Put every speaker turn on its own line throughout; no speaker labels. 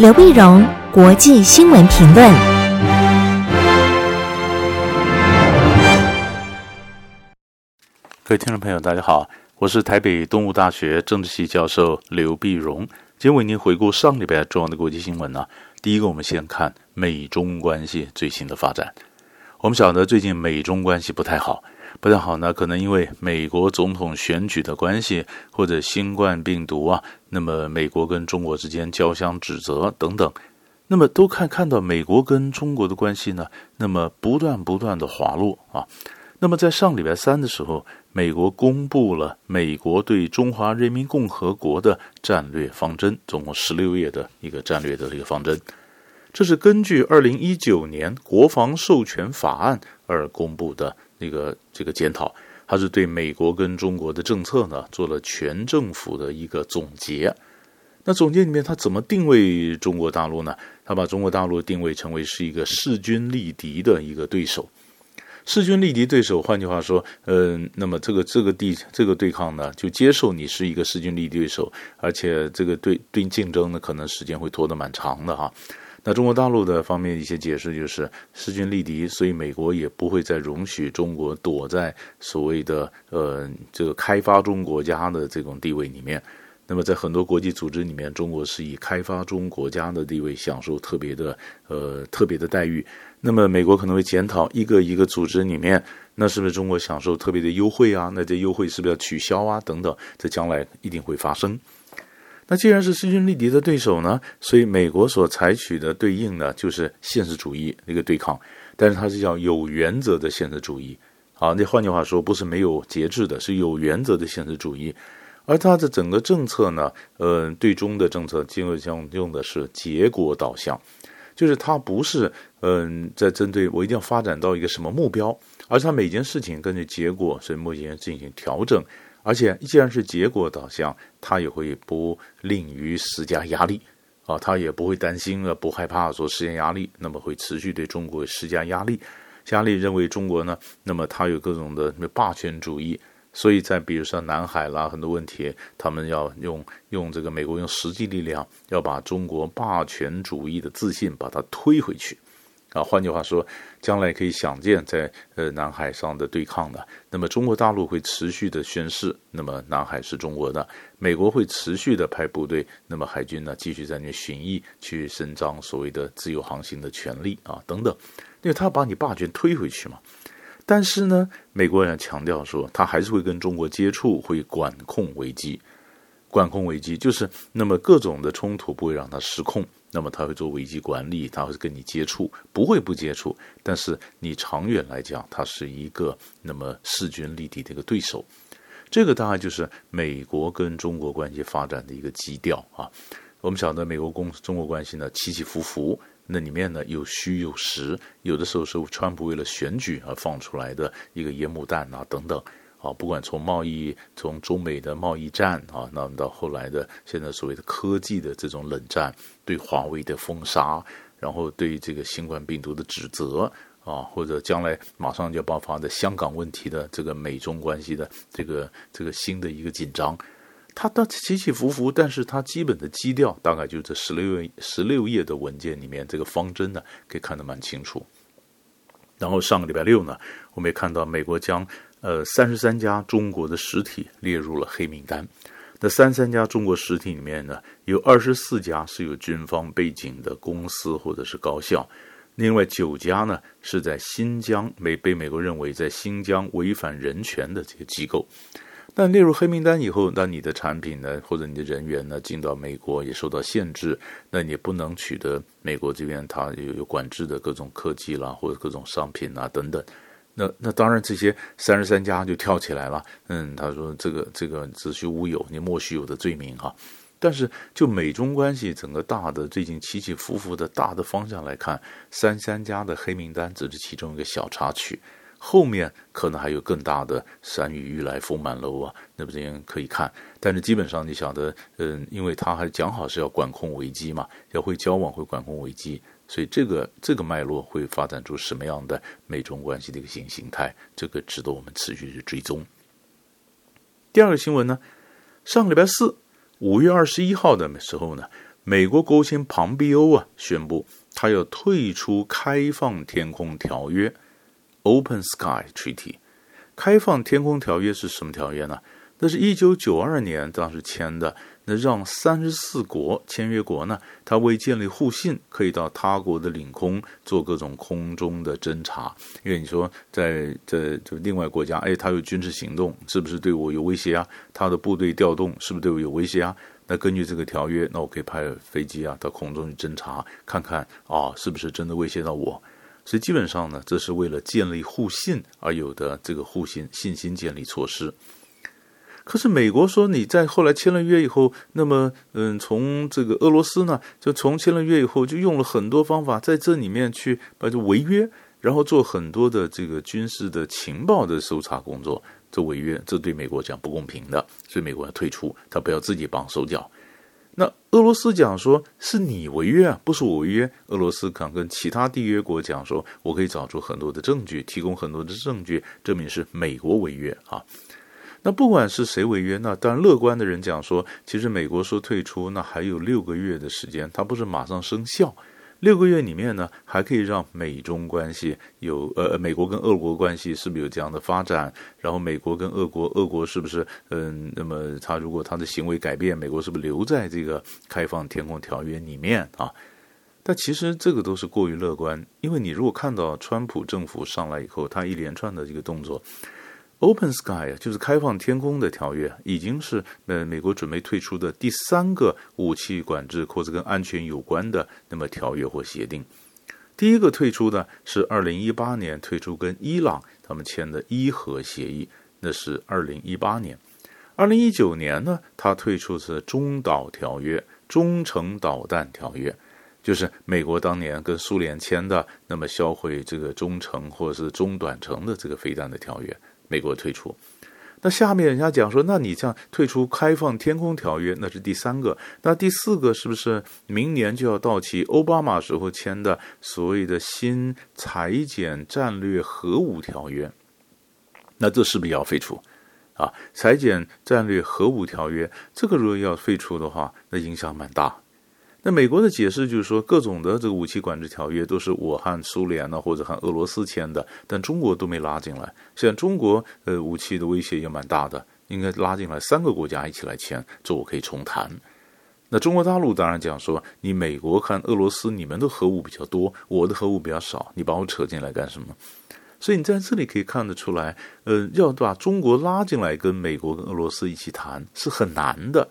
刘碧荣，国际新闻评论。
各位听众朋友，大家好，我是台北东吴大学政治系教授刘碧荣，今天为您回顾上礼拜重要的国际新闻呢。第一个，我们先看美中关系最新的发展。我们晓得最近美中关系不太好。不太好呢，可能因为美国总统选举的关系，或者新冠病毒啊，那么美国跟中国之间交相指责等等，那么都看看到美国跟中国的关系呢，那么不断不断的滑落啊。那么在上礼拜三的时候，美国公布了美国对中华人民共和国的战略方针，总共十六页的一个战略的一个方针，这是根据二零一九年国防授权法案而公布的。那个这个检讨，它是对美国跟中国的政策呢做了全政府的一个总结。那总结里面，它怎么定位中国大陆呢？它把中国大陆定位成为是一个势均力敌的一个对手。势均力敌对手，换句话说，嗯、呃，那么这个这个地这个对抗呢，就接受你是一个势均力敌对手，而且这个对对竞争呢，可能时间会拖得蛮长的哈。那中国大陆的方面一些解释就是势均力敌，所以美国也不会再容许中国躲在所谓的呃这个开发中国家的这种地位里面。那么在很多国际组织里面，中国是以开发中国家的地位享受特别的呃特别的待遇。那么美国可能会检讨一个一个组织里面，那是不是中国享受特别的优惠啊？那这优惠是不是要取消啊？等等，这将来一定会发生。那既然是势均力敌的对手呢，所以美国所采取的对应呢，就是现实主义那个对抗，但是它是叫有原则的现实主义。好，那换句话说，不是没有节制的，是有原则的现实主义。而它的整个政策呢，呃，对中的政策，基本上用的是结果导向，就是它不是嗯、在针对我一定要发展到一个什么目标，而是它每件事情根据结果，所以目前进行调整。而且，既然是结果导向，他也会不吝于施加压力啊，他也不会担心啊，不害怕说施加压力，那么会持续对中国施加压力。压力认为中国呢，那么他有各种的霸权主义，所以在比如说南海啦很多问题，他们要用用这个美国用实际力量，要把中国霸权主义的自信把它推回去。啊，换句话说，将来可以想见，在呃南海上的对抗的，那么中国大陆会持续的宣示，那么南海是中国的，美国会持续的派部队，那么海军呢继续在那巡弋，去伸张所谓的自由航行的权利啊等等，因为他把你霸权推回去嘛。但是呢，美国人强调说，他还是会跟中国接触，会管控危机，管控危机就是那么各种的冲突不会让它失控。那么他会做危机管理，他会跟你接触，不会不接触。但是你长远来讲，他是一个那么势均力敌的一个对手。这个大概就是美国跟中国关系发展的一个基调啊。我们晓得美国公中国关系呢起起伏伏，那里面呢有虚有实，有的时候是川普为了选举而放出来的一个烟幕弹啊等等。啊，不管从贸易，从中美的贸易战啊，那么到后来的现在所谓的科技的这种冷战，对华为的封杀，然后对这个新冠病毒的指责啊，或者将来马上就要爆发的香港问题的这个美中关系的这个这个新的一个紧张，它的起起伏伏，但是它基本的基调大概就这十六十六页的文件里面，这个方针呢可以看得蛮清楚。然后上个礼拜六呢，我们也看到美国将。呃，三十三家中国的实体列入了黑名单。那三十三家中国实体里面呢，有二十四家是有军方背景的公司或者是高校，另外九家呢是在新疆被美国认为在新疆违反人权的这个机构。但列入黑名单以后，那你的产品呢或者你的人员呢进到美国也受到限制，那你不能取得美国这边它有有管制的各种科技啦或者各种商品啊等等。那那当然，这些三十三家就跳起来了。嗯，他说这个这个子虚乌有，你莫须有的罪名哈。但是就美中关系整个大的最近起起伏伏的大的方向来看，三三家的黑名单只是其中一个小插曲，后面可能还有更大的山雨欲来风满楼啊，那不这样可以看。但是基本上你晓得，嗯，因为他还讲好是要管控危机嘛，要会交往会管控危机。所以这个这个脉络会发展出什么样的美中关系的一个新形态？这个值得我们持续去追踪。第二个新闻呢，上个礼拜四五月二十一号的时候呢，美国国务卿庞毕欧啊宣布，他要退出开放天空条约 （Open Sky Treaty）。开放天空条约是什么条约呢？那是一九九二年当时签的。那让三十四国签约国呢，他为建立互信，可以到他国的领空做各种空中的侦察。因为你说在这就另外国家，哎，他有军事行动，是不是对我有威胁啊？他的部队调动是不是对我有威胁啊？那根据这个条约，那我可以派飞机啊到空中去侦察，看看啊是不是真的威胁到我。所以基本上呢，这是为了建立互信而有的这个互信信心建立措施。可是美国说你在后来签了约以后，那么嗯，从这个俄罗斯呢，就从签了约以后就用了很多方法在这里面去把这违约，然后做很多的这个军事的情报的搜查工作，这违约，这对美国讲不公平的，所以美国要退出，他不要自己绑手脚。那俄罗斯讲说是你违约啊，不是我违约。俄罗斯敢跟其他缔约国讲说，我可以找出很多的证据，提供很多的证据，证明是美国违约啊。那不管是谁违约，那当然乐观的人讲说，其实美国说退出，那还有六个月的时间，它不是马上生效。六个月里面呢，还可以让美中关系有呃，美国跟俄国关系是不是有这样的发展？然后美国跟俄国，俄国是不是嗯，那么他如果他的行为改变，美国是不是留在这个开放天空条约里面啊？但其实这个都是过于乐观，因为你如果看到川普政府上来以后，他一连串的这个动作。Open Sky，就是开放天空的条约，已经是呃美国准备退出的第三个武器管制或者跟安全有关的那么条约或协定。第一个退出的是二零一八年退出跟伊朗他们签的伊核协议，那是二零一八年。二零一九年呢，他退出是中导条约、中程导弹条约，就是美国当年跟苏联签的那么销毁这个中程或者是中短程的这个飞弹的条约。美国退出，那下面人家讲说，那你这样退出开放天空条约，那是第三个，那第四个是不是明年就要到期？奥巴马时候签的所谓的新裁减战略核武条约，那这是不是也要废除？啊，裁减战略核武条约，这个如果要废除的话，那影响蛮大。那美国的解释就是说，各种的这个武器管制条约都是我和苏联呢，或者和俄罗斯签的，但中国都没拉进来。现在中国呃武器的威胁也蛮大的，应该拉进来三个国家一起来签，这我可以重谈。那中国大陆当然讲说，你美国和俄罗斯你们的核武比较多，我的核武比较少，你把我扯进来干什么？所以你在这里可以看得出来，呃，要把中国拉进来跟美国跟俄罗斯一起谈是很难的。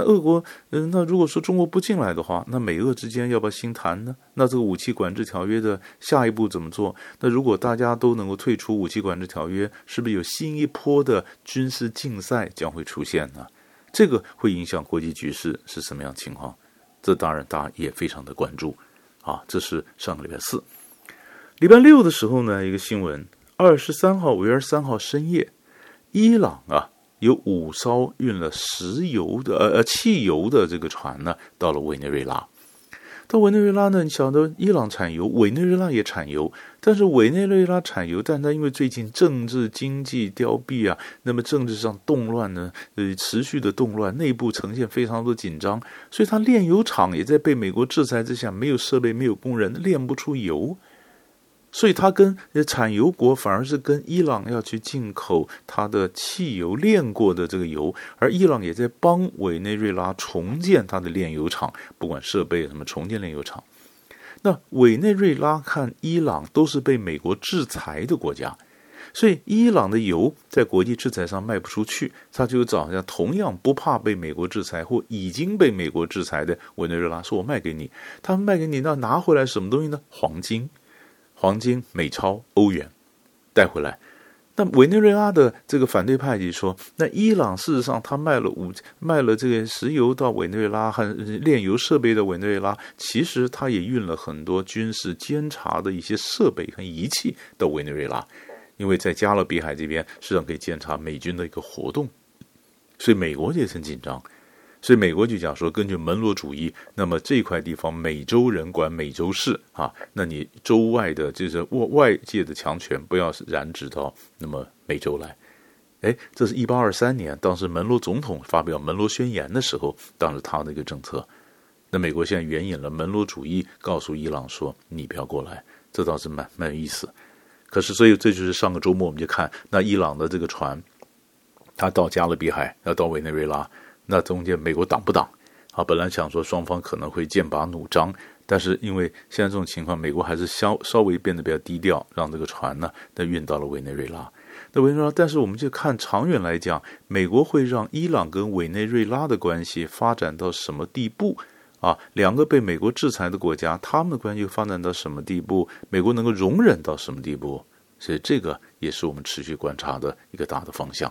那俄国，嗯，那如果说中国不进来的话，那美俄之间要不要新谈呢？那这个武器管制条约的下一步怎么做？那如果大家都能够退出武器管制条约，是不是有新一波的军事竞赛将会出现呢？这个会影响国际局势是什么样情况？这当然大家也非常的关注啊。这是上个礼拜四，礼拜六的时候呢，一个新闻，二十三号，五月二十三号深夜，伊朗啊。有五艘运了石油的呃呃汽油的这个船呢，到了委内瑞拉。到委内瑞拉呢，你晓得伊朗产油，委内瑞拉也产油，但是委内瑞拉产油，但它因为最近政治经济凋敝啊，那么政治上动乱呢，呃持续的动乱，内部呈现非常多紧张，所以它炼油厂也在被美国制裁之下，没有设备，没有工人，炼不出油。所以，他跟产油国反而是跟伊朗要去进口他的汽油炼过的这个油，而伊朗也在帮委内瑞拉重建他的炼油厂，不管设备什么重建炼油厂。那委内瑞拉看伊朗都是被美国制裁的国家，所以伊朗的油在国际制裁上卖不出去，他就找像同样不怕被美国制裁或已经被美国制裁的委内瑞拉，说我卖给你，他们卖给你，那拿回来什么东西呢？黄金。黄金、美钞、欧元。带回来，那委内瑞拉的这个反对派就说：“那伊朗事实上他卖了五卖了这个石油到委内瑞拉和炼油设备的委内瑞拉，其实他也运了很多军事监察的一些设备和仪器到委内瑞拉，因为在加勒比海这边实际上可以监察美军的一个活动，所以美国也很紧张。”所以美国就讲说，根据门罗主义，那么这块地方美洲人管美洲事啊，那你州外的就是外外界的强权不要染指到那么美洲来。哎，这是一八二三年，当时门罗总统发表门罗宣言的时候，当时他那个政策。那美国现在援引了门罗主义，告诉伊朗说：“你不要过来。”这倒是蛮蛮有意思。可是，所以这就是上个周末我们就看那伊朗的这个船，他到加勒比海要到委内瑞拉，那中间美国挡不挡？啊，本来想说双方可能会剑拔弩张，但是因为现在这种情况，美国还是稍稍微变得比较低调，让这个船呢，那运到了委内瑞拉。那委内瑞拉，但是我们就看长远来讲，美国会让伊朗跟委内瑞拉的关系发展到什么地步？啊，两个被美国制裁的国家，他们的关系发展到什么地步？美国能够容忍到什么地步？所以这个也是我们持续观察的一个大的方向。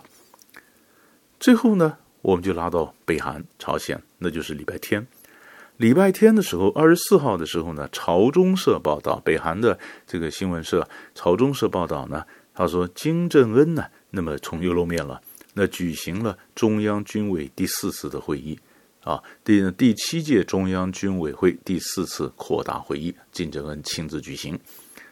最后呢，我们就拉到北韩朝鲜，那就是礼拜天。礼拜天的时候，二十四号的时候呢，朝中社报道，北韩的这个新闻社朝中社报道呢，他说金正恩呢，那么从又露面了，那举行了中央军委第四次的会议。啊，第第七届中央军委会第四次扩大会议，金正恩亲自举行。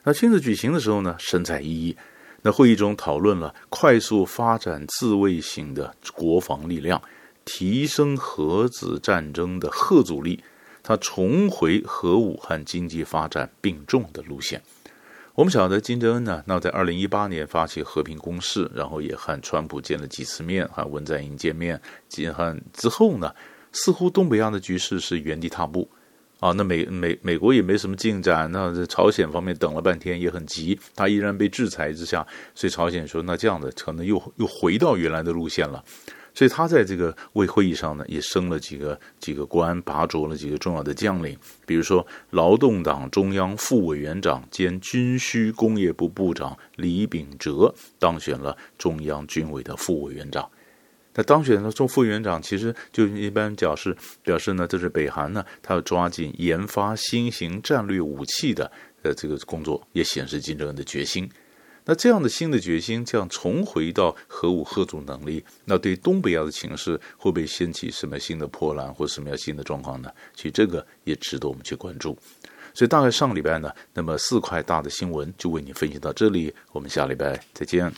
那亲自举行的时候呢，神采奕奕。那会议中讨论了快速发展自卫型的国防力量，提升核子战争的核阻力，他重回核武和经济发展并重的路线。我们晓得金正恩呢，那在二零一八年发起和平攻势，然后也和川普见了几次面，和文在寅见面，见和之后呢。似乎东北亚的局势是原地踏步，啊，那美美美国也没什么进展，那这朝鲜方面等了半天也很急，他依然被制裁之下，所以朝鲜说那这样的可能又又回到原来的路线了，所以他在这个为会议上呢也升了几个几个官，拔擢了几个重要的将领，比如说劳动党中央副委员长兼军需工业部部长李秉哲当选了中央军委的副委员长。那当选了做副委员长，其实就一般表示表示呢，这是北韩呢，他要抓紧研发新型战略武器的呃这个工作，也显示金正恩的决心。那这样的新的决心，这样重回到核武吓阻能力，那对东北亚的情势会不会掀起什么新的波澜，或什么样新的状况呢？其实这个也值得我们去关注。所以大概上礼拜呢，那么四块大的新闻就为你分析到这里，我们下礼拜再见。